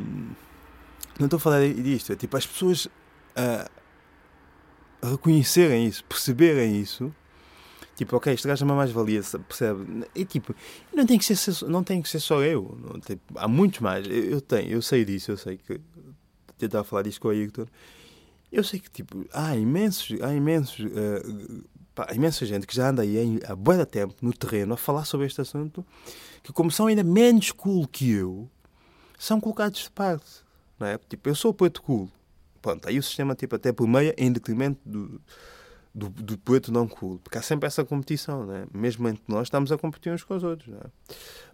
não estou a falar disto, é tipo as pessoas uh, reconhecerem isso, perceberem isso, tipo, ok, este gajo é uma mais-valia, percebe? E tipo, não tem que ser, não tem que ser só eu, não, tipo, há muitos mais. Eu, eu, tenho, eu sei disso, eu sei que tentar falar disto com o Victor. Eu sei que tipo, há imensos, há imensos, uh, pá, imensa gente que já anda aí há boa tempo no terreno a falar sobre este assunto, que como são ainda menos cool que eu, são colocados de parte. Não é? Tipo, eu sou o poeta cool. Pronto, aí o sistema tipo, até por meia em detrimento do, do, do poeta não cool. Porque há sempre essa competição, né? mesmo entre nós estamos a competir uns com os outros. Né?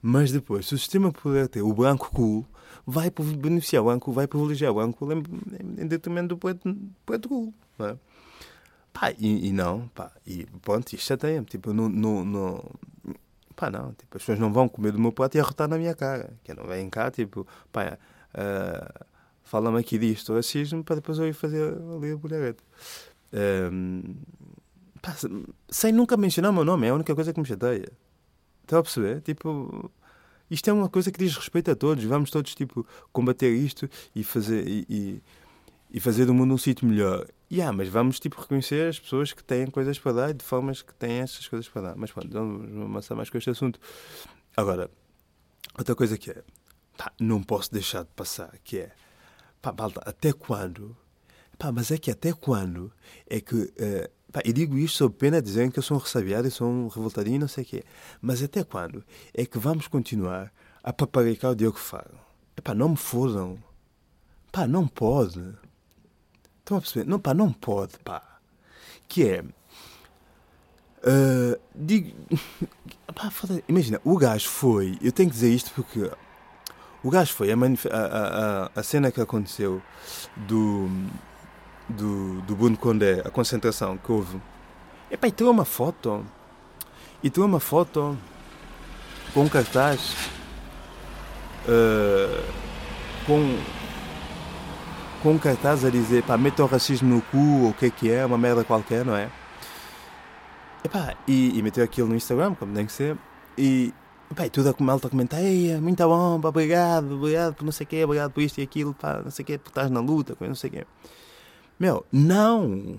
Mas depois, se o sistema puder ter o branco cool, vai beneficiar o branco, vai privilegiar o branco em, em, em detrimento do poeta, poeta cool. Né? Pá, e, e, não, pá, e pronto, isto chateia-me. Tipo, não, não, não, pá, não, tipo, as pessoas não vão comer do meu prato e arrotar na minha cara. Que não vêm cá, tipo, pá, uh, fala-me aqui disto, racismo, para depois eu ir fazer ali a bolhareta. Um, pá, sem nunca mencionar o meu nome, é a única coisa que me chateia. Estão a perceber? Tipo, isto é uma coisa que diz respeito a todos. Vamos todos, tipo, combater isto e fazer, e, e, e fazer do mundo um sítio melhor. Yeah, mas vamos, tipo, reconhecer as pessoas que têm coisas para dar e de formas que têm essas coisas para dar. Mas pronto, vamos avançar mais com este assunto. Agora, outra coisa que é, pá, não posso deixar de passar, que é Pá, malta, até quando? Pá, mas é que até quando é que. Uh, pá, eu digo isto sob pena de que eu sou um ressabiado e sou um revoltadinho, não sei o quê. Mas até quando é que vamos continuar a paparicar o Diogo Faro? Pá, não me fodam. Pá, não pode. Estão a perceber? Não, pá, não pode, pá. Que é. Uh, digo. Pá, imagina, o gajo foi. Eu tenho que dizer isto porque. O gajo foi. A, a, a, a cena que aconteceu do. Do, do Bruno Condé, a concentração que houve. Epá, e tem uma foto. E tem uma foto com um cartaz. Uh, com com um cartaz a dizer pá, metam o racismo no cu ou o que é que é, uma merda qualquer, não é? Epá, e, e meteu aquilo no Instagram, como tem que ser, e, epá, e tudo a malta a comentar, ei, muito bom, pá, obrigado, obrigado por não sei o quê, obrigado por isto e aquilo, pá, não sei o quê, por estás na luta, não sei o quê. Meu, não!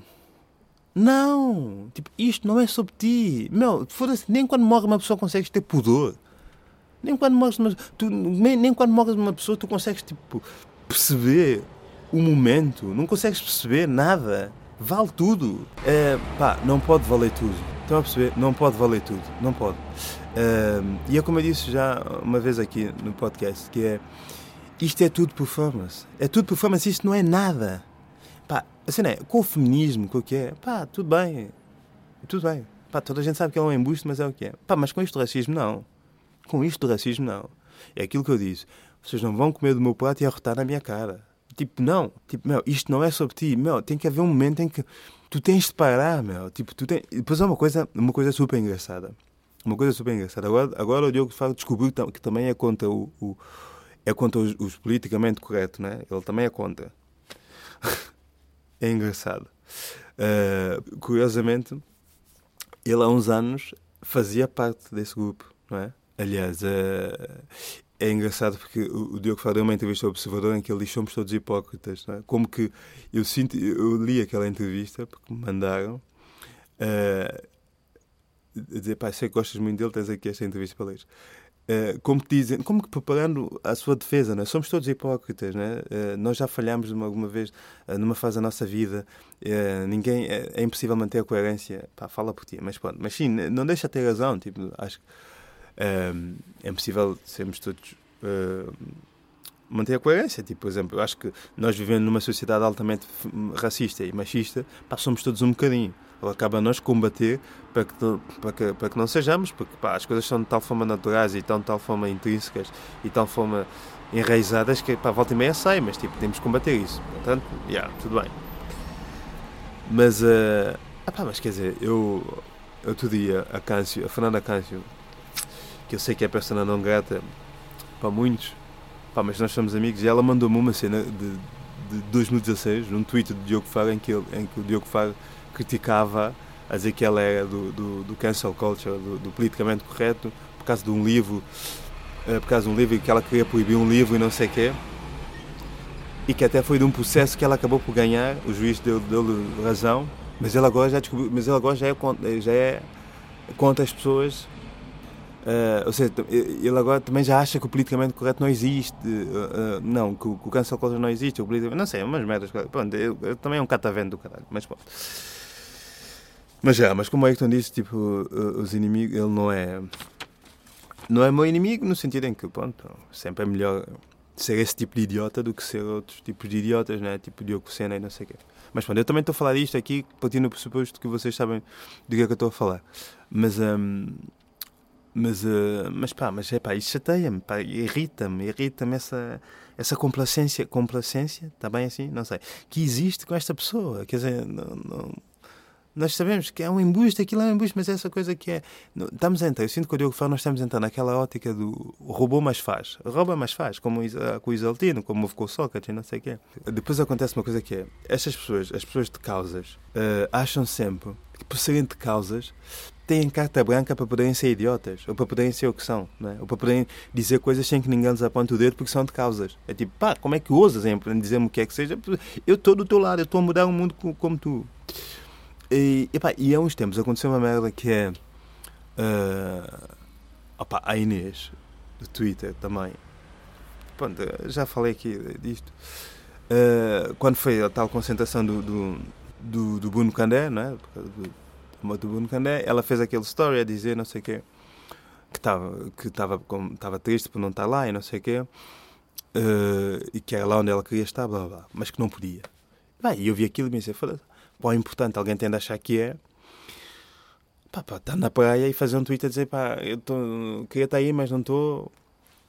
Não! Tipo, isto não é sobre ti. Meu, foda-se, nem quando morre uma pessoa consegues ter pudor. Nem quando morres uma, tu, nem, nem quando morres uma pessoa tu consegues, tipo, perceber o momento, não consegues perceber nada. Vale tudo. É, pá, não pode valer tudo. Estão a perceber? Não pode valer tudo. Não pode. É, e é como eu disse já uma vez aqui no podcast, que é isto é tudo performance. É tudo performance, isto não é nada. Pá, assim é, com o feminismo, com o que é, pá, tudo bem. Tudo bem. Pá, toda a gente sabe que é um embuste, mas é o que é. Pá, mas com isto do racismo, não. Com isto do racismo, não. É aquilo que eu disse. Vocês não vão comer do meu prato e arrotar na minha cara. Tipo, não. Tipo, meu, isto não é sobre ti. Meu, tem que haver um momento em que tu tens de parar, meu. Tipo, tu tens... Depois é uma coisa, uma coisa super engraçada. Uma coisa super engraçada. Agora, agora o Diogo Faro descobriu que também é contra o, o é contra os, os, politicamente corretos, né? Ele também é contra. é engraçado. Uh, curiosamente, ele há uns anos fazia parte desse grupo, não é? Aliás, uh, é engraçado porque o, Diogo Faro deu uma entrevista ao Observador em que ele diz somos todos hipócritas. É? Como que eu sinto, eu li aquela entrevista porque me mandaram uh, dizer, pá, sei que gostas muito dele, tens aqui esta entrevista para ler. Uh, como dizem, como que preparando a sua defesa, né? somos todos hipócritas, né? Uh, nós já falhamos alguma vez uh, numa fase da nossa vida, ninguém é, é, impossível manter a coerência. Pá, fala por ti, mas pronto, mas sim, não deixa de ter razão, tipo, acho que é impossível sermos todos manter a coerência. Tipo, por exemplo, eu acho que nós vivendo numa sociedade altamente racista e machista, pá, somos todos um bocadinho. Acaba a nós combater para que, para que, para que não sejamos, porque pá, as coisas são de tal forma naturais e tão de tal forma intrínsecas e de tal forma enraizadas que pá, volta e meia sai, mas tipo, temos que combater isso. Portanto, yeah, tudo bem. Mas, uh, ah, pá, mas quer dizer, eu outro dia, a Câncio, a Fernanda Câncio, que eu sei que é persona não grata para muitos, pá, mas nós somos amigos, e ela mandou-me uma cena de, de 2016, num tweet do Diogo Faro, em que, ele, em que o Diogo Faro criticava a dizer que ela era do, do, do cancel culture, do, do, politicamente correto, por causa de um livro, uh, por causa de um livro que ela queria proibir um livro e não sei o quê. E que até foi de um processo que ela acabou por ganhar, o juiz deu-lhe deu razão, mas ele agora já descobriu, mas ele agora já é, já é contra as pessoas Uh, ou seja, ele agora também já acha que o politicamente correto não existe. Uh, uh, não, que o, que o cancel culture não existe. O politicamente, não sei, umas merdas. Pronto, eu, eu, também é um catavento do caralho, mas pronto. Mas já, mas como o Ayrton disse, tipo, os inimigos, ele não é. Não é meu inimigo no sentido em que, pronto, sempre é melhor ser esse tipo de idiota do que ser outros tipos de idiotas, né? Tipo Diogo Sena e não sei o quê. Mas pronto, eu também estou a falar disto aqui, partindo do pressuposto que vocês sabem do que é que eu estou a falar. Mas. Um, mas, uh, mas pá, mas é pá, isso chateia-me, pá, irrita-me, irrita-me essa, essa complacência, complacência, está bem assim? Não sei, que existe com esta pessoa. Quer dizer, não, não, nós sabemos que é um embuste, aquilo é um embuste, mas é essa coisa que é. Estamos entrar, eu sinto que o Diogo fala, nós estamos entrar naquela ótica do robô mais faz, rouba mais faz, como com o Isaltino, como o Sócrates, não sei o quê. Depois acontece uma coisa que é: estas pessoas, as pessoas de causas, uh, acham sempre que por serem de causas têm carta branca para poderem ser idiotas, ou para poderem ser o que são, é? ou para poderem dizer coisas sem que ninguém lhes aponte o dedo porque são de causas. É tipo, pá, como é que ousas em dizer-me o que é que seja? Eu estou do teu lado, eu estou a mudar o mundo como tu. E, epá, e há uns tempos aconteceu uma merda que é. Uh, opa, a Inês, do Twitter também. Pronto, já falei aqui disto. Uh, quando foi a tal concentração do, do, do, do Bruno Candé, né? do, do Bruno Candé, ela fez aquele story a dizer não sei o quê, que estava que estava estava triste por não estar lá e não sei o quê, uh, e que era lá onde ela queria estar, blá, blá, mas que não podia. E eu vi aquilo e pensei, foda Pá, é importante, alguém tende a achar que é. Pá, pá, estar na praia e fazer um tweet a dizer, pá, eu tô, queria estar aí, mas não estou.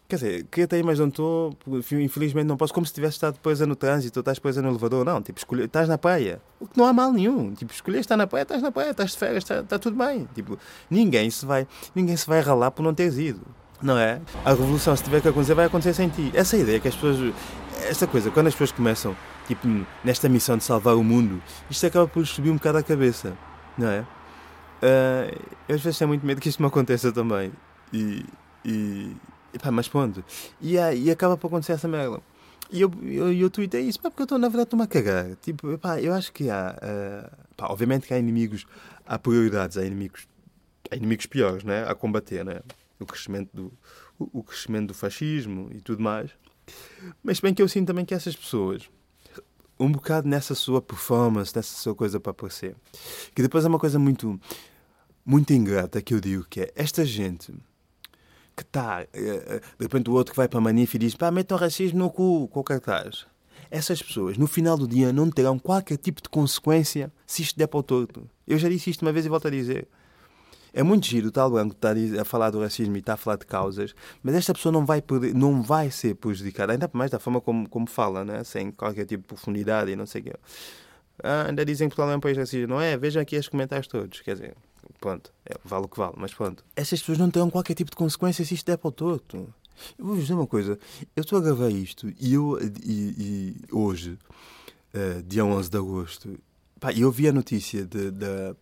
Quer dizer, queria estar aí, mas não estou. Infelizmente não posso. Como se tivesse estado presa no trânsito ou estás presa no elevador. Não, tipo, escolher, estás na praia. O que não há mal nenhum. Tipo, escolher estar na praia, estás na praia, estás de férias, está, está tudo bem. Tipo, ninguém se vai, ninguém se vai ralar por não teres ido. Não é? A revolução, se tiver que acontecer, vai acontecer sem ti. Essa é ideia que as pessoas. Essa coisa, quando as pessoas começam, tipo, nesta missão de salvar o mundo, isto acaba por subir um bocado a cabeça. Não é? Uh, eu às vezes tenho muito medo que isto me aconteça também. E. e pá, mas pronto. E, e acaba por acontecer essa merda. E eu, eu, eu tuitei isso, pá, porque eu estou, na verdade, estou-me a cagar. Tipo, pá, eu acho que há. Uh, pá, obviamente que há inimigos, há prioridades, há inimigos, há inimigos piores, né? A combater, né? O crescimento do, o crescimento do fascismo e tudo mais. Mas bem que eu sinto também que essas pessoas, um bocado nessa sua performance, nessa sua coisa para aparecer, que depois é uma coisa muito muito ingrata que eu digo que é esta gente que está, eh, eh, de repente o outro que vai para a manif e diz pá, metam racismo no cu com o cartaz. Essas pessoas, no final do dia, não terão qualquer tipo de consequência se isto der para o torto. Eu já disse isto uma vez e volto a dizer. É muito giro tal branco estar a falar do racismo e está a falar de causas, mas esta pessoa não vai, poder, não vai ser prejudicada, ainda mais da forma como, como fala, né? sem qualquer tipo de profundidade e não sei o quê. Ah, ainda dizem que Portugal é um país racista. Não é? Vejam aqui estes comentários todos. Quer dizer, pronto, é, vale o que vale, mas pronto. Essas pessoas não terão qualquer tipo de consequência se isto der para o torto. Eu vou-vos dizer uma coisa, eu estou a gravar isto e eu, e, e hoje, uh, dia 11 de agosto, pá, eu vi a notícia de, de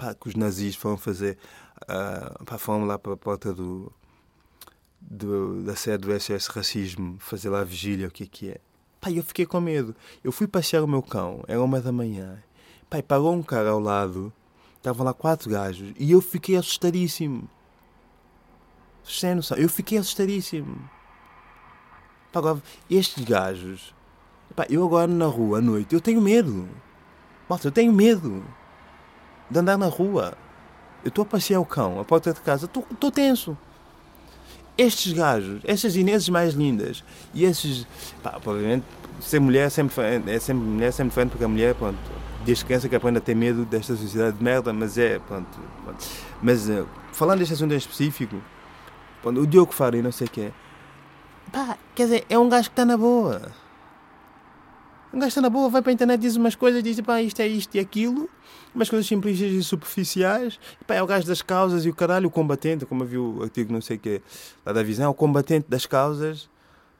pá, que os nazis foram fazer, uh, pá, foram lá para a porta do, do, da sede do SS Racismo, fazer lá a vigília, o que é que é. Pá, eu fiquei com medo. Eu fui passear o meu cão, era uma da manhã. Pai, parou um cara ao lado Estavam lá quatro gajos e eu fiquei assustadíssimo. Sem noção, eu fiquei assustadíssimo. Pá, agora, estes gajos. Pá, eu agora na rua à noite, eu tenho medo. Malta, eu tenho medo de andar na rua. Eu estou a passear o cão, a porta de casa, estou tenso. Estes gajos, estas Ineses mais lindas e esses. Pá, obviamente, ser mulher é sempre, é sempre, mulher é sempre diferente porque a mulher, pronto, desde criança que aprende a ter medo desta sociedade de merda, mas é, pronto. pronto. Mas uh, falando deste assunto em específico, pronto, o Diogo Faro e não sei o que pá, quer dizer, é um gajo que está na boa. Um gajo está na boa, vai para a internet, diz umas coisas, diz pá, isto é isto e aquilo, umas coisas simplistas e superficiais. E, pá, é o gajo das causas e o caralho, o combatente, como vi o artigo não sei o que lá da visão, o combatente das causas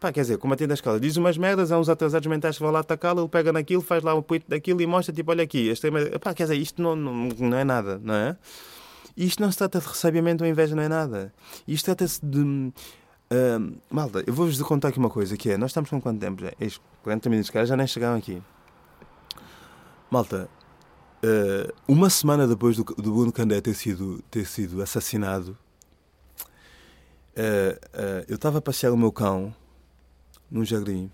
Pá, quer dizer, combatendo a escola, diz umas merdas, há uns atrasados mentais que vão lá atacá-lo, ele pega naquilo, faz lá um tweet daquilo e mostra, tipo, olha aqui, este é... Pá, quer dizer, isto não, não, não é nada, não é? Isto não se trata de ressabiamento ou inveja, não é nada. Isto trata-se de... Malta, eu vou-vos contar aqui uma coisa, que é, nós estamos com quanto tempo já? 40 minutos, cara, já nem chegaram aqui. Malta, uh, uma semana depois do, do Bruno Candé ter sido, ter sido assassinado, uh, eu estava a passear o meu cão num jardim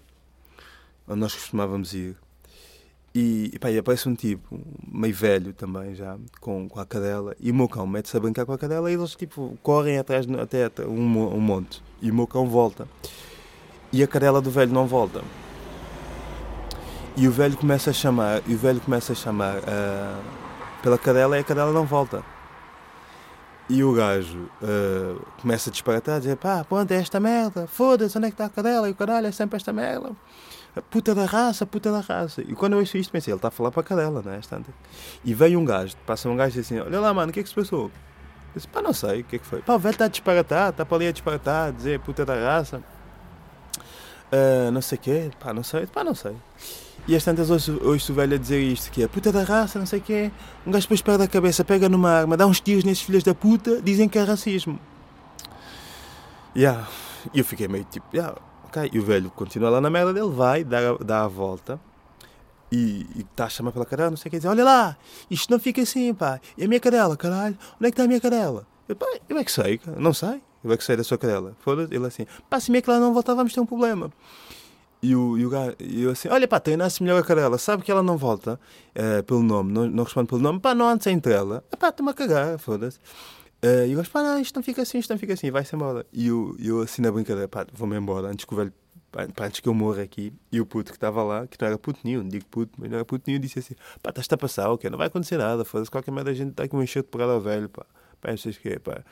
onde nós costumávamos ir. E, e, pá, e aparece um tipo, meio velho também já, com, com a cadela, e o meu cão mete-se a brincar com a cadela e eles tipo correm atrás até, um, um monte. E o meu cão volta. E a cadela do velho não volta. E o velho começa a chamar, e o velho começa a chamar uh, pela cadela e a cadela não volta. E o gajo uh, começa a disparatar, a dizer: pá, pronto, é esta merda, foda-se, onde é que está a cadela? E o caralho, é sempre esta merda. Puta da raça, puta da raça. E quando eu ouço isto, pensei: ele está a falar para a cadela, não é? E vem um gajo, passa um gajo e diz assim: olha lá, mano, o que é que se passou? Eu disse: pá, não sei, o que é que foi? Pá, o velho está a disparatar, está para ali a disparatar, a dizer puta da raça. Uh, não sei o quê, pá, não sei, pá, não sei. E às tantas ouço, ouço o velho a dizer isto, que é puta da raça, não sei o quê. Um gajo depois perde a cabeça, pega numa arma, dá uns tiros nesses filhos da puta, dizem que é racismo. Yeah. E eu fiquei meio tipo, yeah, ok. E o velho continua lá na merda dele, vai, dá, dá a volta e está a chamar pela cadela, não sei o que, dizer, olha lá, isto não fica assim, pá. E a minha cadela, caralho, onde é que está a minha cadela? Eu, pá, eu é que sei, não sei. Eu é que sei da sua cadela. Foda-se, ele assim, pá, se a minha cadela não voltar, vamos ter um problema. E o, e o gajo, e eu assim, olha pá, treinasse melhor a cadela, sabe que ela não volta uh, pelo nome, não, não responde pelo nome, pá, não antes entre ela, pá, estou-me a cagar, foda-se. Uh, e o gajo, pá, não, isto não fica assim, isto não fica assim, vai-se embora. E eu, eu assim na brincadeira, pá, vou-me embora antes que o velho pá, antes que eu morra aqui, e o puto que estava lá, que não era puto nenhum, digo puto, mas não era puto nenhum, disse assim: pá, estás-te a passar, ok, não vai acontecer nada, foda-se, qualquer merda a gente está aqui um enxerto pegada ao velho, pá, pá, não sei o que, pá.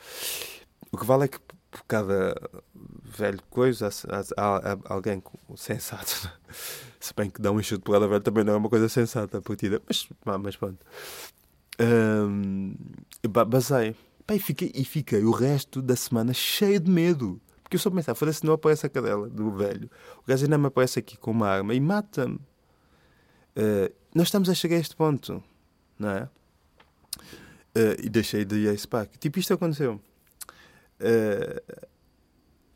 O que vale é que por cada velho coisa há, há, há alguém sensato. Se bem que dar um enxerto pegada ao velho também não é uma coisa sensata a partida, mas, mas pronto. Um, basei. Pá, e, fiquei, e fiquei o resto da semana cheio de medo. Porque eu só pensava, foda-se, não aparece a cadela do velho. O gajo ainda me aparece aqui com uma arma e mata-me. Uh, nós estamos a chegar a este ponto, não é? Uh, e deixei de ir a esse parque. Tipo, isto aconteceu. Uh,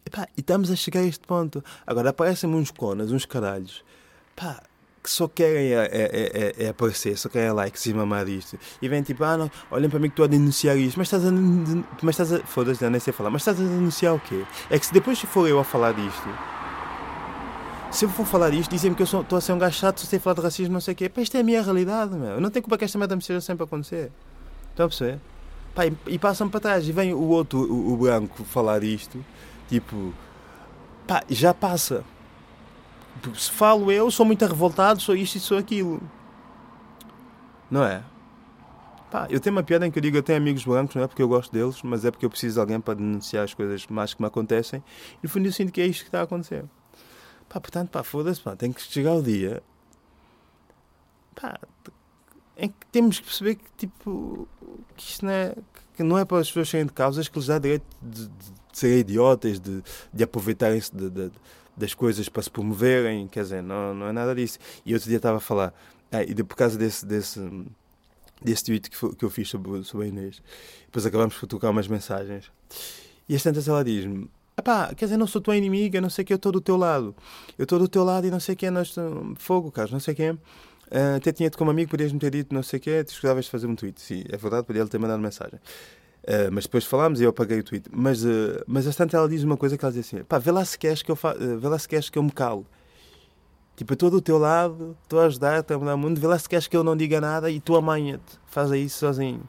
epá, e estamos a chegar a este ponto. Agora aparecem-me uns conas, uns caralhos. Pá, que só querem é, é, é, é, aparecer, só querem likes e mamar isto. E vem tipo, ah, não, olhem para mim que estou a denunciar isto. Mas estás a. Mas estás a. Foda-se, nem sei falar. Mas estás a denunciar o quê? É que se depois for eu a falar disto. Se eu for falar disto, dizem-me que eu estou a ser um gajo chato, sei falar de racismo, não sei o quê. Pá, isto é a minha realidade, meu. Eu não tenho culpa que esta merda me seja sempre a acontecer. Estão a perceber? Pá, e, e passam para trás. E vem o outro, o, o branco, falar isto. Tipo, pá, já passa se falo eu, sou muito revoltado, sou isto e sou aquilo. Não é? Pá, eu tenho uma piada em que eu digo eu tenho amigos brancos, não é porque eu gosto deles, mas é porque eu preciso de alguém para denunciar as coisas más que me acontecem. E no fundo eu sinto que é isto que está a acontecer. Pá, portanto, pá, foda-se, pá, tem que chegar o dia pá, em que temos que perceber que, tipo, que isto não é, que não é para as pessoas serem de causas que lhes dá direito de, de, de serem idiotas, de, de aproveitarem-se de, de, das coisas para se promoverem, quer dizer, não, não é nada disso. E outro dia estava a falar, ah, e de, por causa desse, desse, desse tweet que, foi, que eu fiz sobre, sobre a Inês, depois acabamos por trocar umas mensagens. E as tantas ela diz-me: Epá, quer dizer, não sou tua inimiga, não sei o que, eu estou do teu lado. Eu estou do teu lado e não sei o que, nós fogo, Carlos, não sei o que. Uh, até tinha-te como amigo, podias-me ter dito não sei o que, tu escusavas de fazer um tweet. Sim, é verdade, podia ele ter mandado mensagem. Uh, mas depois falámos e eu apaguei o tweet. Mas, uh, mas bastante ela diz uma coisa que ela diz assim: pá, vê lá se queres que eu, fa uh, vê lá se queres que eu me calo. Tipo, eu estou do teu lado, estou a ajudar, estou a mudar o mundo, vê lá se queres que eu não diga nada e tu amanha-te, faz isso sozinho.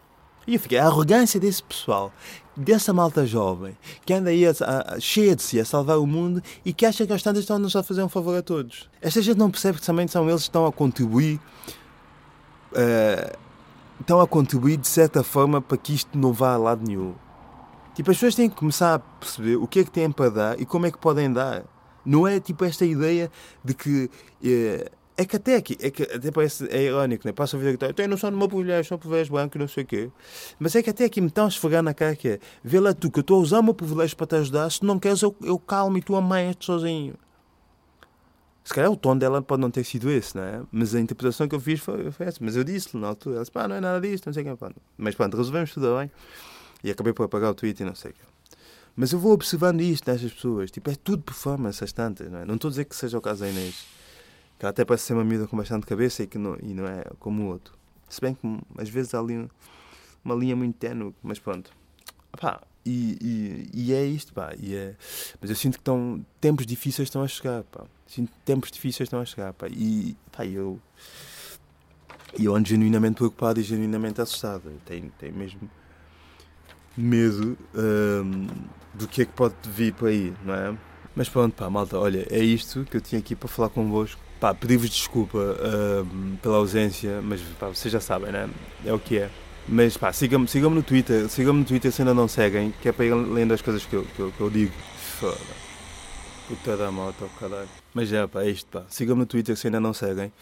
E eu fiquei, a arrogância desse pessoal, dessa malta jovem, que anda aí a, a, cheia de si a salvar o mundo e que acha que as tantas estão-nos a fazer um favor a todos. Esta gente não percebe que também são eles que estão a contribuir. Uh, estão a contribuir de certa forma para que isto não vá a lado nenhum. Tipo, as pessoas têm que começar a perceber o que é que têm para dar e como é que podem dar. Não é tipo esta ideia de que. É, é que até aqui, é que até parece, é irónico, né? Passa a vida que eu tenho noção de uma privilégio, sou privilégio branco, não sei o quê. Mas é que até aqui me estão a esfregar na cara que é, vê lá tu, que eu estou a usar o meu privilégio para te ajudar, se não queres eu, eu calmo e tu amanhas-te sozinho. Se calhar o tom dela pode não ter sido esse, não é? Mas a interpretação que eu fiz foi, foi essa. Mas eu disse-lhe na altura, ela disse, pá, não é nada disso, não sei o que. Mas pronto, resolvemos tudo bem. E acabei por apagar o tweet e não sei o que. Mas eu vou observando isto nestas pessoas. Tipo, é tudo performance, as tantas, não é? Não estou a dizer que seja o caso da Inês. Que ela até parece ser uma amiga com bastante cabeça e, que não, e não é como o outro. Se bem que às vezes há ali uma linha muito ténue, mas pronto. Pá, e, e, e, é isto, pá. E é... Mas eu sinto que estão, tempos difíceis estão a chegar, pá. Sinto que tempos difíceis estão a chegar, pá. E, pá, eu... eu ando genuinamente preocupado e genuinamente assustado. Tenho, tenho mesmo medo hum, do que é que pode vir por aí, não é? Mas pronto, pá, malta, olha, é isto que eu tinha aqui para falar convosco. Pá, pedi-vos desculpa hum, pela ausência, mas pá, vocês já sabem, né? É o que é. Mas pá, sigam-me sigam no Twitter, sigam-me no Twitter se ainda não seguem, que é para ir lendo as coisas que eu, que eu, que eu digo. Foda. Puta da moto, caralho. Mas já, pá, é isto, pá. Sigam-me no Twitter se ainda não seguem,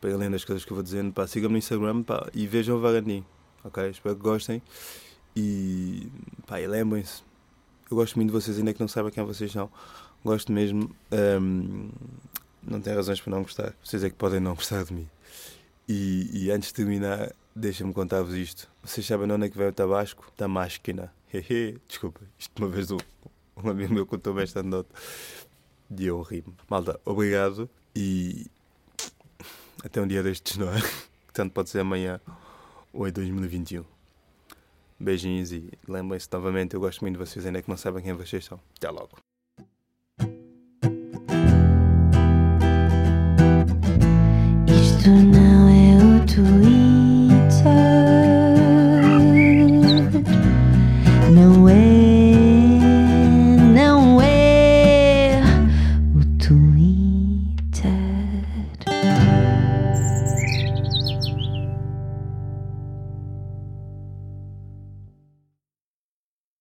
para ir lendo as coisas que eu vou dizendo, pá. Sigam-me no Instagram, pá, e vejam o Vaganinho, ok? Espero que gostem. E, pá, e lembrem-se, eu gosto muito de vocês, ainda que não saiba quem vocês são. Gosto mesmo. Um, não tem razões para não gostar. Vocês é que podem não gostar de mim. E, e antes de terminar, deixa-me contar-vos isto. Vocês sabem de onde é que veio o tabasco? Da máquina. Desculpa, isto uma vez um, um amigo meu contou-me esta nota e eu rimo. Malta, obrigado e até um dia destes, não é? Tanto pode ser amanhã ou em 2021. Beijinhos e lembrem-se novamente, eu gosto muito de vocês, ainda que não sabem quem vocês são. Até logo. Isto não